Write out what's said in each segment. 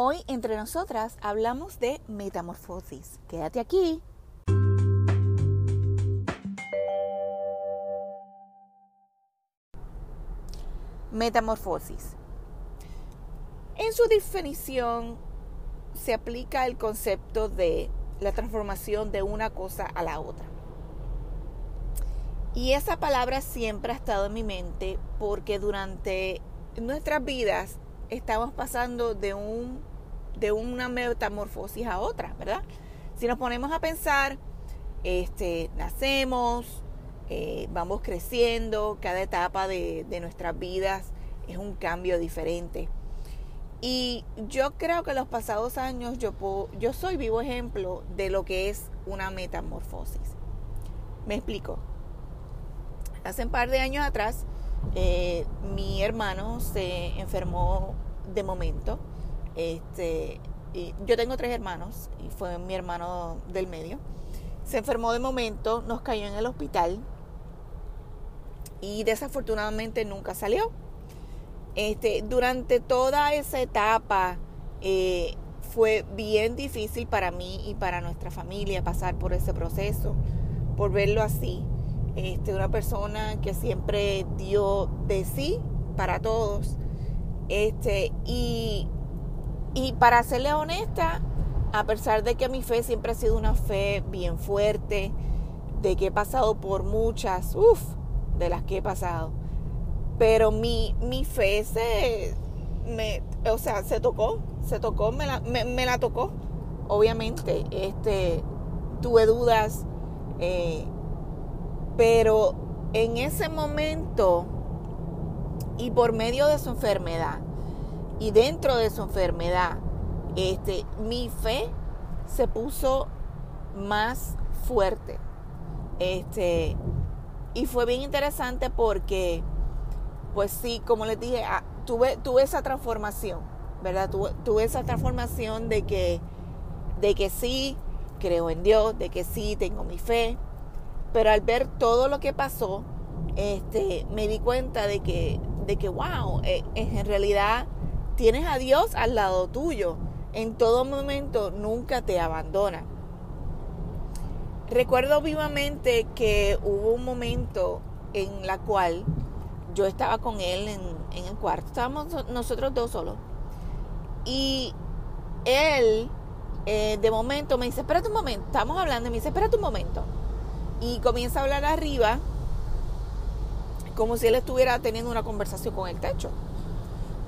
Hoy entre nosotras hablamos de metamorfosis. Quédate aquí. Metamorfosis. En su definición se aplica el concepto de la transformación de una cosa a la otra. Y esa palabra siempre ha estado en mi mente porque durante nuestras vidas estamos pasando de, un, de una metamorfosis a otra, ¿verdad? Si nos ponemos a pensar, este, nacemos, eh, vamos creciendo, cada etapa de, de nuestras vidas es un cambio diferente. Y yo creo que los pasados años yo, yo soy vivo ejemplo de lo que es una metamorfosis. Me explico. Hace un par de años atrás, eh, mi hermano se enfermó de momento. Este, y yo tengo tres hermanos y fue mi hermano del medio. Se enfermó de momento, nos cayó en el hospital y desafortunadamente nunca salió este, durante toda esa etapa eh, fue bien difícil para mí y para nuestra familia pasar por ese proceso, por verlo así. Este, una persona que siempre dio de sí para todos. Este, y, para serle honesta, a pesar de que mi fe siempre ha sido una fe bien fuerte, de que he pasado por muchas, uff, de las que he pasado pero mi, mi fe se, me, o sea, se tocó, se tocó, me la, me, la tocó. Obviamente, este, tuve dudas, eh, pero en ese momento y por medio de su enfermedad y dentro de su enfermedad, este, mi fe se puso más fuerte. Este, y fue bien interesante porque pues sí, como les dije, ah, tuve, tuve esa transformación, ¿verdad? Tuve, esa transformación de que, de que sí, creo en Dios, de que sí, tengo mi fe, pero al ver todo lo que pasó, este, me di cuenta de que, de que wow, eh, en realidad tienes a Dios al lado tuyo. En todo momento nunca te abandona. Recuerdo vivamente que hubo un momento en la cual yo estaba con él en, el cuarto, estábamos nosotros dos solos. Y él, eh, de momento, me dice, espérate un momento, estamos hablando, y me dice, espérate un momento. Y comienza a hablar arriba, como si él estuviera teniendo una conversación con el techo.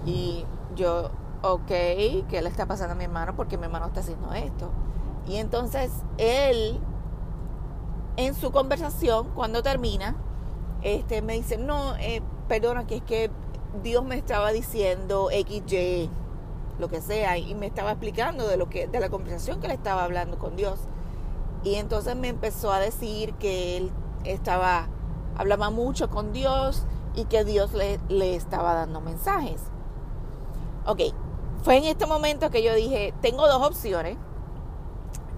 Y yo, ok, ¿qué le está pasando a mi hermano? Porque mi hermano está haciendo esto. Y entonces él, en su conversación, cuando termina, este, me dice, no, eh, perdona, que es que Dios me estaba diciendo XY, lo que sea, y me estaba explicando de lo que, de la conversación que le estaba hablando con Dios. Y entonces me empezó a decir que él estaba, hablaba mucho con Dios y que Dios le, le estaba dando mensajes. Ok, fue en este momento que yo dije, tengo dos opciones,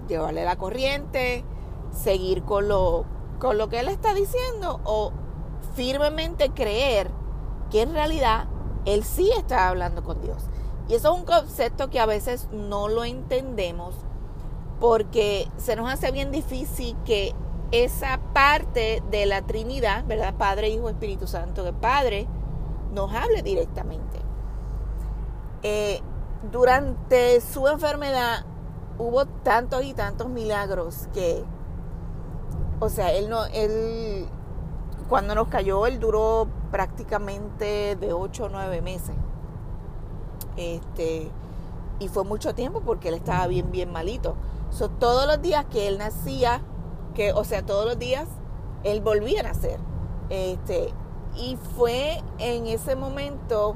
llevarle la corriente, seguir con lo, con lo que él está diciendo o firmemente creer que en realidad Él sí está hablando con Dios. Y eso es un concepto que a veces no lo entendemos porque se nos hace bien difícil que esa parte de la Trinidad, ¿verdad? Padre, Hijo, Espíritu Santo, que Padre nos hable directamente. Eh, durante su enfermedad hubo tantos y tantos milagros que, o sea, él no, él cuando nos cayó, él duró prácticamente de 8 o 9 meses. Este, y fue mucho tiempo porque él estaba bien, bien malito. So, todos los días que él nacía, que, o sea, todos los días él volvía a nacer. Este, y fue en ese momento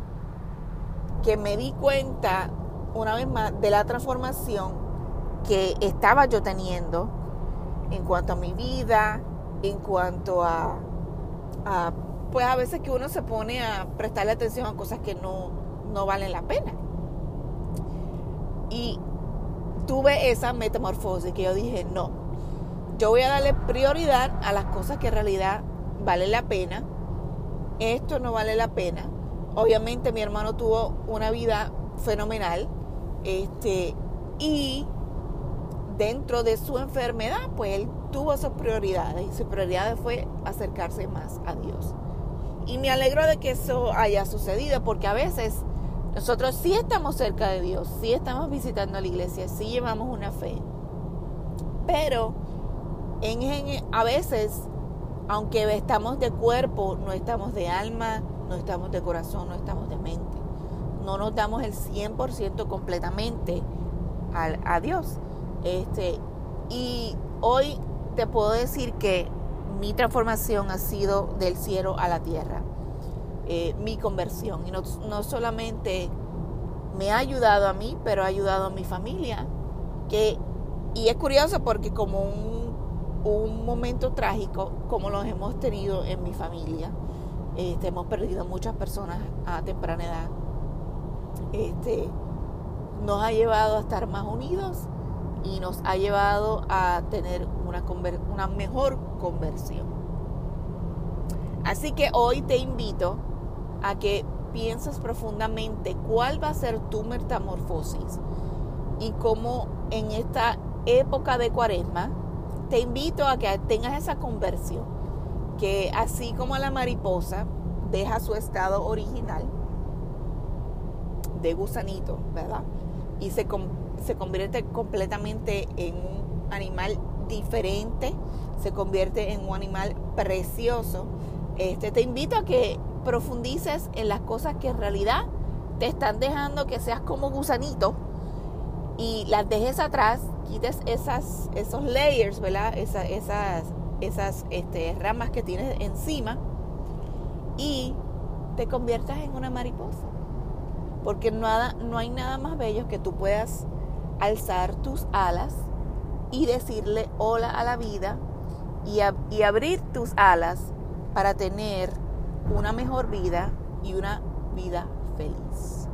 que me di cuenta, una vez más, de la transformación que estaba yo teniendo en cuanto a mi vida, en cuanto a pues a veces que uno se pone a prestarle atención a cosas que no, no valen la pena. Y tuve esa metamorfosis que yo dije, no, yo voy a darle prioridad a las cosas que en realidad valen la pena. Esto no vale la pena. Obviamente mi hermano tuvo una vida fenomenal. Este, y dentro de su enfermedad, pues él tuvo sus prioridades y su prioridad fue acercarse más a Dios. Y me alegro de que eso haya sucedido porque a veces nosotros sí estamos cerca de Dios, sí estamos visitando la iglesia, sí llevamos una fe. Pero en, a veces, aunque estamos de cuerpo, no estamos de alma, no estamos de corazón, no estamos de mente. No nos damos el 100% completamente a, a Dios. Este, y hoy te puedo decir que mi transformación ha sido del cielo a la tierra. Eh, mi conversión. Y no, no, solamente me ha ayudado a mí, pero ha ayudado a mi familia. Que, y es curioso porque como un, un momento trágico, como los hemos tenido en mi familia, este, hemos perdido muchas personas a temprana edad. Este, nos ha llevado a estar más unidos y nos ha llevado a tener una, una mejor conversión. Así que hoy te invito a que pienses profundamente cuál va a ser tu metamorfosis y cómo en esta época de cuaresma te invito a que tengas esa conversión, que así como la mariposa deja su estado original de gusanito, ¿verdad? Y se, se convierte completamente en un animal diferente, se convierte en un animal precioso. Este, te invito a que profundices en las cosas que en realidad te están dejando que seas como gusanito y las dejes atrás, quites esas, esos layers, ¿verdad? esas, esas este, ramas que tienes encima y te conviertas en una mariposa. Porque nada, no hay nada más bello que tú puedas alzar tus alas y decirle hola a la vida y abrir tus alas para tener una mejor vida y una vida feliz.